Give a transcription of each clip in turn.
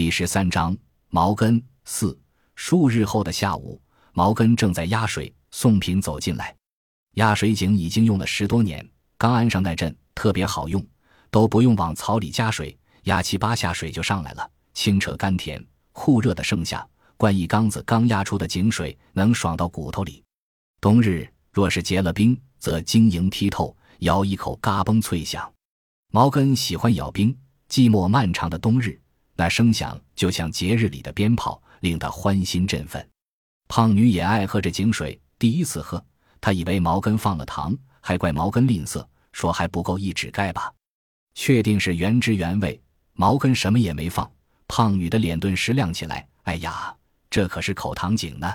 第十三章毛根四数日后的下午，毛根正在压水，宋品走进来。压水井已经用了十多年，刚安上那阵特别好用，都不用往槽里加水，压七八下水就上来了，清澈甘甜，酷热的盛夏，灌一缸子刚压出的井水，能爽到骨头里。冬日若是结了冰，则晶莹剔透，咬一口嘎嘣脆响。毛根喜欢咬冰，寂寞漫长的冬日。那声响就像节日里的鞭炮，令他欢欣振奋。胖女也爱喝这井水，第一次喝，她以为毛根放了糖，还怪毛根吝啬，说还不够一指盖吧。确定是原汁原味，毛根什么也没放。胖女的脸顿时亮起来。哎呀，这可是口糖井呢！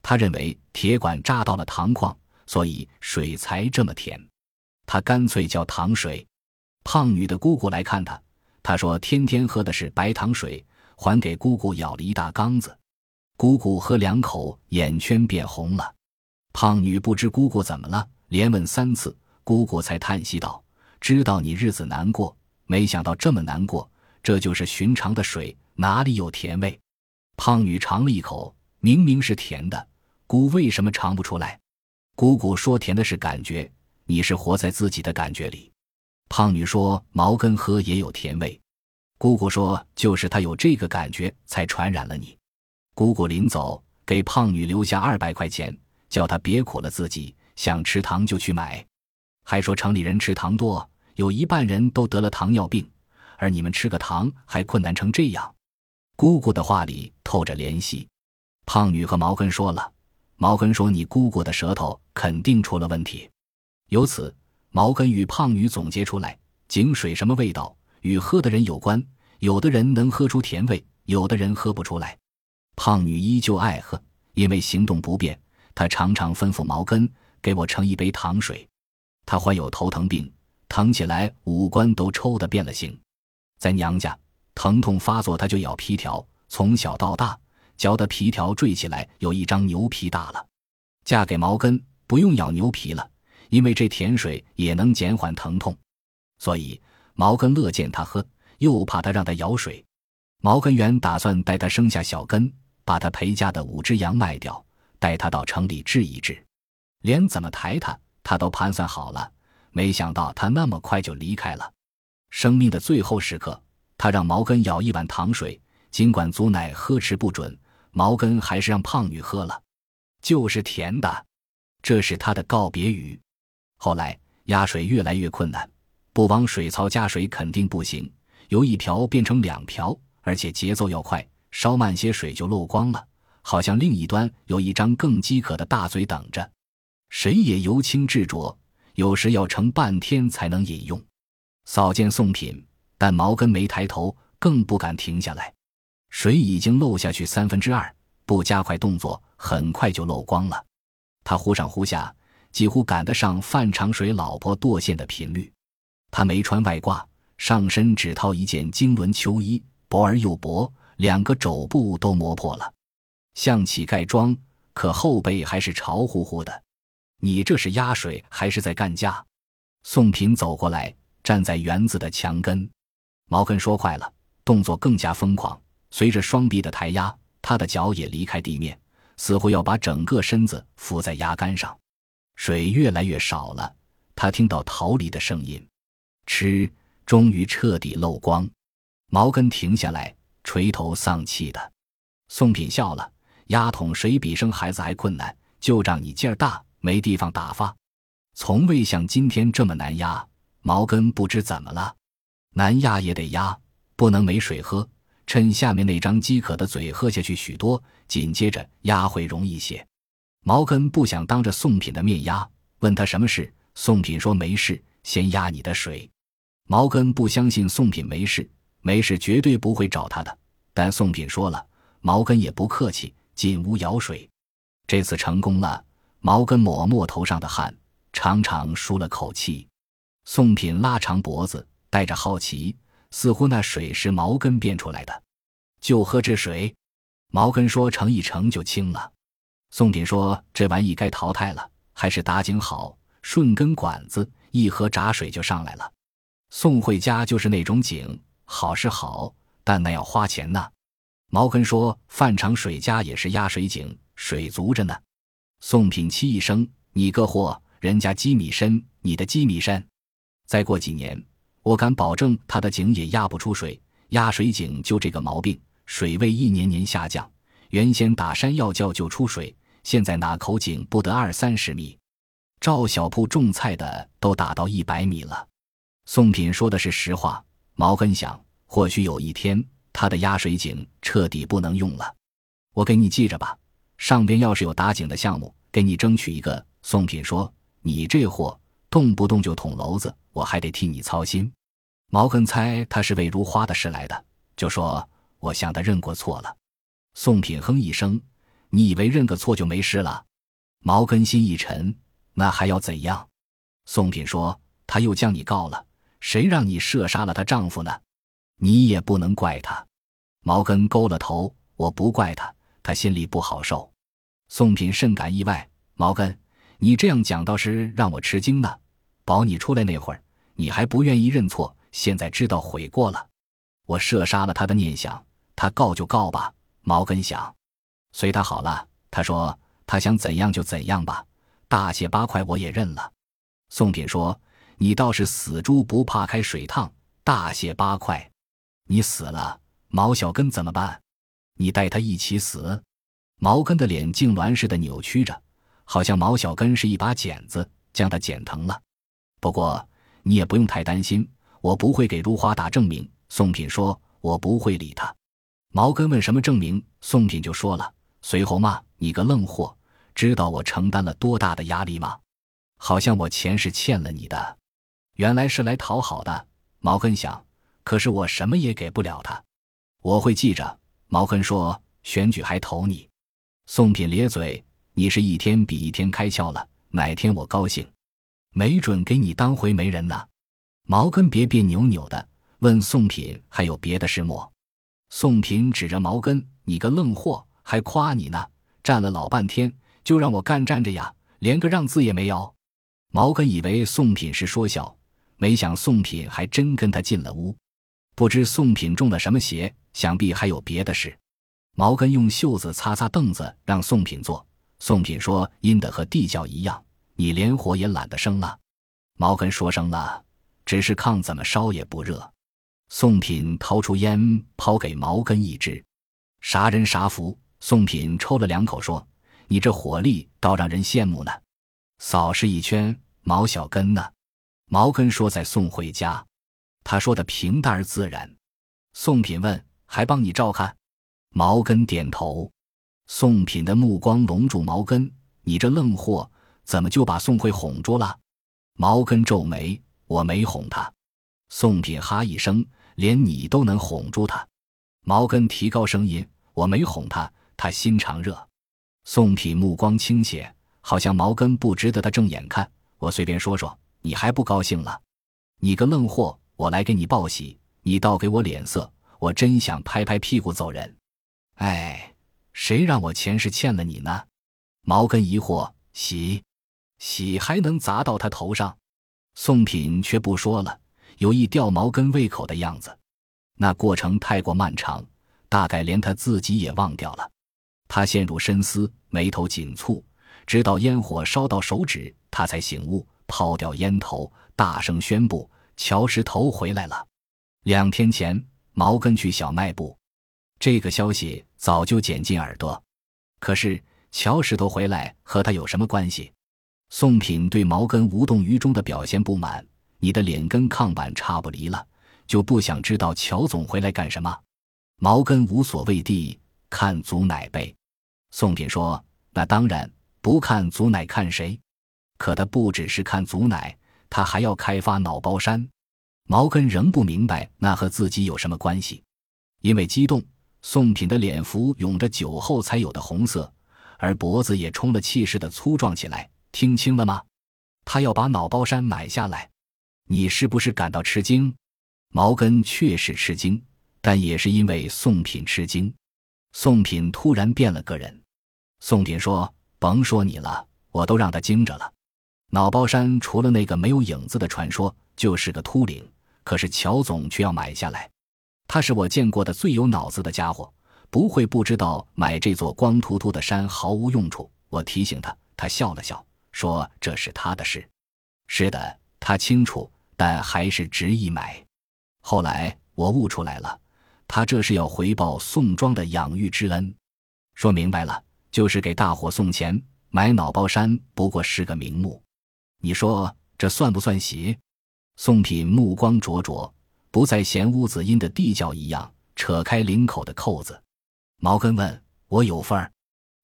她认为铁管扎到了糖矿，所以水才这么甜。她干脆叫糖水。胖女的姑姑来看她。他说：“天天喝的是白糖水，还给姑姑舀了一大缸子。姑姑喝两口，眼圈变红了。胖女不知姑姑怎么了，连问三次，姑姑才叹息道：‘知道你日子难过，没想到这么难过。这就是寻常的水，哪里有甜味？’胖女尝了一口，明明是甜的，姑为什么尝不出来？姑姑说：‘甜的是感觉，你是活在自己的感觉里。’”胖女说：“毛根喝也有甜味。”姑姑说：“就是他有这个感觉，才传染了你。”姑姑临走，给胖女留下二百块钱，叫她别苦了自己，想吃糖就去买，还说城里人吃糖多，有一半人都得了糖尿病，而你们吃个糖还困难成这样。姑姑的话里透着怜惜。胖女和毛根说了，毛根说：“你姑姑的舌头肯定出了问题。”由此。毛根与胖女总结出来，井水什么味道与喝的人有关，有的人能喝出甜味，有的人喝不出来。胖女依旧爱喝，因为行动不便，她常常吩咐毛根给我盛一杯糖水。她患有头疼病，疼起来五官都抽得变了形。在娘家，疼痛发作，她就咬皮条，从小到大，嚼的皮条坠起来有一张牛皮大了。嫁给毛根，不用咬牛皮了。因为这甜水也能减缓疼痛，所以毛根乐见他喝，又怕他让他舀水。毛根原打算带他生下小根，把他陪嫁的五只羊卖掉，带他到城里治一治，连怎么抬他，他都盘算好了。没想到他那么快就离开了。生命的最后时刻，他让毛根舀一碗糖水，尽管祖奶呵斥不准，毛根还是让胖女喝了，就是甜的。这是他的告别语。后来压水越来越困难，不往水槽加水肯定不行。由一瓢变成两瓢，而且节奏要快，稍慢些水就漏光了。好像另一端有一张更饥渴的大嘴等着，谁也由轻至浊，有时要盛半天才能饮用。扫见送品，但毛根没抬头，更不敢停下来。水已经漏下去三分之二，不加快动作，很快就漏光了。他忽上忽下。几乎赶得上范长水老婆剁馅的频率。他没穿外褂，上身只套一件经纶秋衣，薄而又薄，两个肘部都磨破了，像乞丐装，可后背还是潮乎乎的。你这是压水还是在干架？宋平走过来，站在园子的墙根。毛根说快了，动作更加疯狂。随着双臂的抬压，他的脚也离开地面，似乎要把整个身子伏在压杆上。水越来越少了，他听到逃离的声音，吃，终于彻底漏光。毛根停下来，垂头丧气的。宋品笑了：“压桶水比生孩子还困难，就仗你劲儿大，没地方打发。从未像今天这么难压。”毛根不知怎么了，难压也得压，不能没水喝。趁下面那张饥渴的嘴喝下去许多，紧接着压会容易些。毛根不想当着宋品的面压，问他什么事。宋品说没事，先压你的水。毛根不相信宋品没事，没事绝对不会找他的。但宋品说了，毛根也不客气，进屋舀水。这次成功了，毛根抹抹头上的汗，长长舒了口气。宋品拉长脖子，带着好奇，似乎那水是毛根变出来的。就喝这水，毛根说盛一盛就清了。宋品说：“这玩意该淘汰了，还是打井好，顺根管子一喝闸水就上来了。宋慧家就是那种井，好是好，但那要花钱呢。”毛根说：“范长水家也是压水井，水足着呢。”宋品气一声：“你个货，人家积米深，你的积米深。再过几年，我敢保证他的井也压不出水。压水井就这个毛病，水位一年年下降。原先打山药窖就出水，现在哪口井不得二三十米？赵小铺种菜的都打到一百米了。”宋品说的是实话。毛根想，或许有一天他的压水井彻底不能用了。我给你记着吧。上边要是有打井的项目，给你争取一个。宋品说：“你这货动不动就捅娄子，我还得替你操心。”毛根猜他是为如花的事来的，就说：“我想他认过错了。”宋品哼一声：“你以为认个错就没事了？”毛根心一沉：“那还要怎样？”宋品说：“他又将你告了，谁让你射杀了她丈夫呢？你也不能怪他。”毛根勾了头：“我不怪他。”他心里不好受，宋品甚感意外。毛根，你这样讲倒是让我吃惊呢。保你出来那会儿，你还不愿意认错，现在知道悔过了。我射杀了他的念想，他告就告吧。毛根想，随他好了。他说他想怎样就怎样吧，大卸八块我也认了。宋品说：“你倒是死猪不怕开水烫，大卸八块，你死了，毛小根怎么办？”你带他一起死，毛根的脸痉挛似的扭曲着，好像毛小根是一把剪子，将他剪疼了。不过你也不用太担心，我不会给如花打证明。宋品说：“我不会理他。”毛根问什么证明，宋品就说了。随后骂：“你个愣货，知道我承担了多大的压力吗？好像我钱是欠了你的，原来是来讨好的。”毛根想，可是我什么也给不了他，我会记着。毛根说：“选举还投你。”宋品咧嘴：“你是一天比一天开窍了，哪天我高兴，没准给你当回媒人呢。”毛根别别扭扭的问宋品：“还有别的事么？”宋品指着毛根：“你个愣货，还夸你呢！站了老半天，就让我干站着呀，连个让字也没有。”毛根以为宋品是说笑，没想宋品还真跟他进了屋。不知宋品中了什么邪。想必还有别的事。毛根用袖子擦擦凳子，让宋品坐。宋品说：“阴的和地窖一样，你连火也懒得生了。”毛根说：“生了，只是炕怎么烧也不热。”宋品掏出烟，抛给毛根一支。啥人啥福？宋品抽了两口，说：“你这火力倒让人羡慕呢。”扫视一圈，毛小根呢？毛根说：“在宋慧家。”他说的平淡而自然。宋品问。还帮你照看，毛根点头。宋品的目光笼住毛根，你这愣货，怎么就把宋慧哄住了？毛根皱眉，我没哄他。宋品哈一声，连你都能哄住他？毛根提高声音，我没哄他，他心肠热。宋品目光倾斜，好像毛根不值得他正眼看。我随便说说，你还不高兴了？你个愣货，我来给你报喜，你倒给我脸色。我真想拍拍屁股走人，哎，谁让我前世欠了你呢？毛根疑惑，喜，喜还能砸到他头上？宋品却不说了，有意吊毛根胃口的样子。那过程太过漫长，大概连他自己也忘掉了。他陷入深思，眉头紧蹙，直到烟火烧到手指，他才醒悟，抛掉烟头，大声宣布：乔石头回来了。两天前。毛根去小卖部，这个消息早就捡进耳朵。可是乔石头回来和他有什么关系？宋品对毛根无动于衷的表现不满。你的脸跟炕板差不离了，就不想知道乔总回来干什么？毛根无所谓地看祖奶呗。宋品说：“那当然不看祖奶，看谁？可他不只是看祖奶，他还要开发脑包山。”毛根仍不明白那和自己有什么关系，因为激动，宋品的脸浮涌着酒后才有的红色，而脖子也充了气似的粗壮起来。听清了吗？他要把脑包山买下来，你是不是感到吃惊？毛根确实吃惊，但也是因为宋品吃惊。宋品突然变了个人。宋品说：“甭说你了，我都让他惊着了。脑包山除了那个没有影子的传说，就是个秃顶。”可是乔总却要买下来，他是我见过的最有脑子的家伙，不会不知道买这座光秃秃的山毫无用处。我提醒他，他笑了笑，说这是他的事。是的，他清楚，但还是执意买。后来我悟出来了，他这是要回报宋庄的养育之恩。说明白了，就是给大伙送钱。买脑包山不过是个名目，你说这算不算邪？宋品目光灼灼，不再嫌屋子阴的地窖一样，扯开领口的扣子。毛根问我有份儿？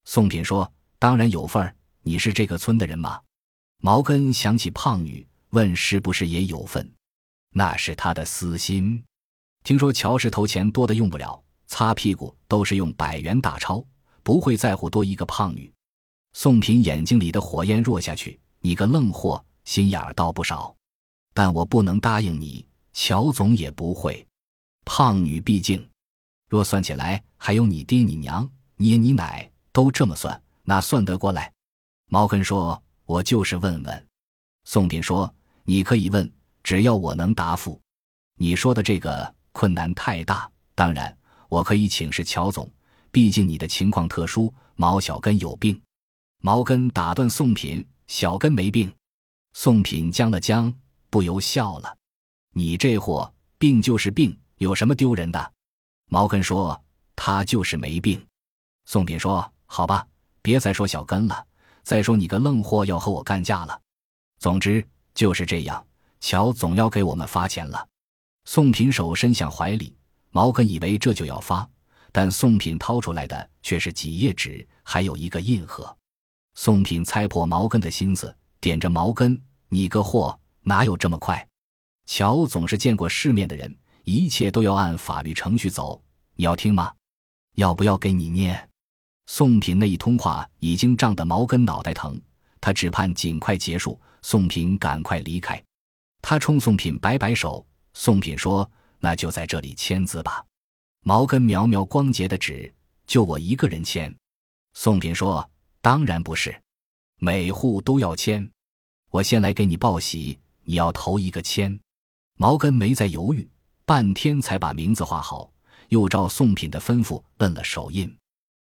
宋品说：“当然有份儿。你是这个村的人吗？”毛根想起胖女，问是不是也有份？那是他的私心。听说乔石头钱多的用不了，擦屁股都是用百元大钞，不会在乎多一个胖女。宋平眼睛里的火焰弱下去，你个愣货，心眼儿倒不少。但我不能答应你，乔总也不会。胖女毕竟，若算起来，还有你爹、你娘、你爷、你奶，都这么算，哪算得过来？毛根说：“我就是问问。”宋平说：“你可以问，只要我能答复。你说的这个困难太大，当然我可以请示乔总，毕竟你的情况特殊，毛小根有病。”毛根打断宋品：“小根没病。”宋品僵了僵，不由笑了：“你这货，病就是病，有什么丢人的？”毛根说：“他就是没病。”宋品说：“好吧，别再说小根了。再说你个愣货要和我干架了。总之就是这样，乔总要给我们发钱了。”宋品手伸向怀里，毛根以为这就要发，但宋品掏出来的却是几页纸，还有一个印盒。宋品猜破毛根的心思，点着毛根：“你个货，哪有这么快？乔总是见过世面的人，一切都要按法律程序走。你要听吗？要不要给你念？”宋品那一通话已经胀得毛根脑袋疼，他只盼尽快结束，宋品赶快离开。他冲宋品摆摆手，宋品说：“那就在这里签字吧。”毛根描描光洁的纸：“就我一个人签。”宋品说。当然不是，每户都要签。我先来给你报喜，你要投一个签。毛根没再犹豫，半天才把名字画好，又照宋品的吩咐摁了手印。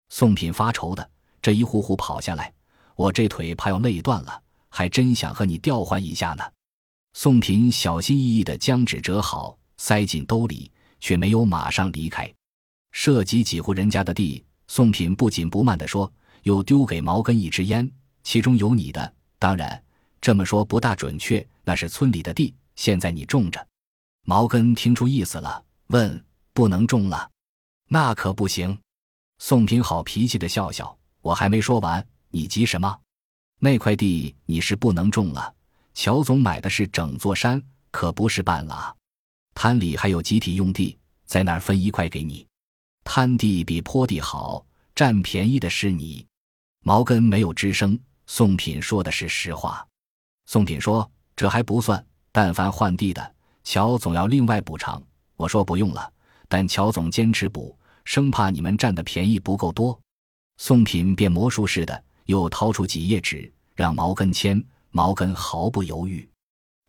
宋品发愁的这一户户跑下来，我这腿怕要累断了，还真想和你调换一下呢。宋品小心翼翼地将纸折好，塞进兜里，却没有马上离开。涉及几户人家的地，宋品不紧不慢地说。又丢给毛根一支烟，其中有你的。当然，这么说不大准确，那是村里的地，现在你种着。毛根听出意思了，问：“不能种了？”那可不行。宋平好脾气的笑笑：“我还没说完，你急什么？那块地你是不能种了。乔总买的是整座山，可不是半拉。滩里还有集体用地，在那儿分一块给你。滩地比坡地好，占便宜的是你。”毛根没有吱声。宋品说的是实话。宋品说：“这还不算，但凡换地的，乔总要另外补偿。”我说：“不用了。”但乔总坚持补，生怕你们占的便宜不够多。宋品变魔术似的，又掏出几页纸，让毛根签。毛根毫不犹豫。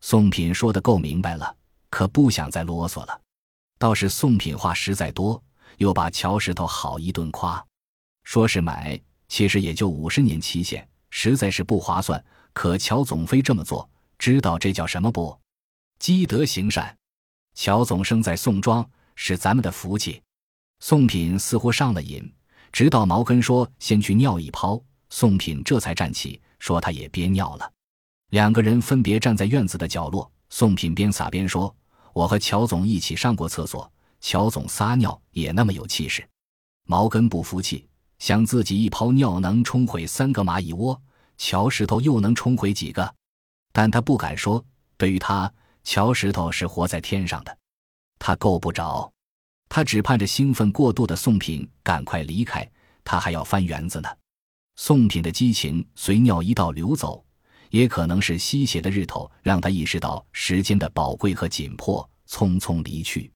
宋品说的够明白了，可不想再啰嗦了。倒是宋品话实在多，又把乔石头好一顿夸，说是买。其实也就五十年期限，实在是不划算。可乔总非这么做，知道这叫什么不？积德行善。乔总生在宋庄，是咱们的福气。宋品似乎上了瘾，直到毛根说先去尿一泡，宋品这才站起，说他也憋尿了。两个人分别站在院子的角落，宋品边撒边说：“我和乔总一起上过厕所，乔总撒尿也那么有气势。”毛根不服气。想自己一泡尿能冲毁三个蚂蚁窝，乔石头又能冲毁几个？但他不敢说。对于他，乔石头是活在天上的，他够不着。他只盼着兴奋过度的宋品赶快离开，他还要翻园子呢。宋品的激情随尿一道流走，也可能是吸血的日头让他意识到时间的宝贵和紧迫，匆匆离去。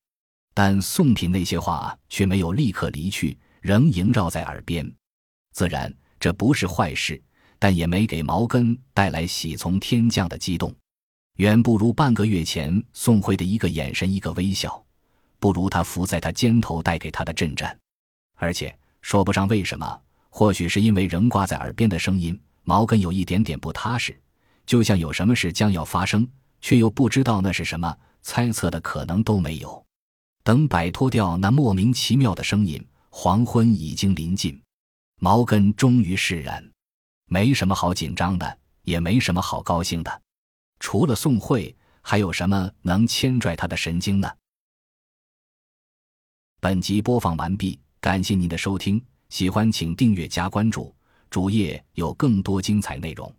但宋品那些话却没有立刻离去。仍萦绕在耳边，自然这不是坏事，但也没给毛根带来喜从天降的激动，远不如半个月前宋慧的一个眼神、一个微笑，不如他伏在他肩头带给他的震颤。而且说不上为什么，或许是因为仍挂在耳边的声音，毛根有一点点不踏实，就像有什么事将要发生，却又不知道那是什么，猜测的可能都没有。等摆脱掉那莫名其妙的声音，黄昏已经临近，毛根终于释然，没什么好紧张的，也没什么好高兴的，除了宋慧，还有什么能牵拽他的神经呢？本集播放完毕，感谢您的收听，喜欢请订阅加关注，主页有更多精彩内容。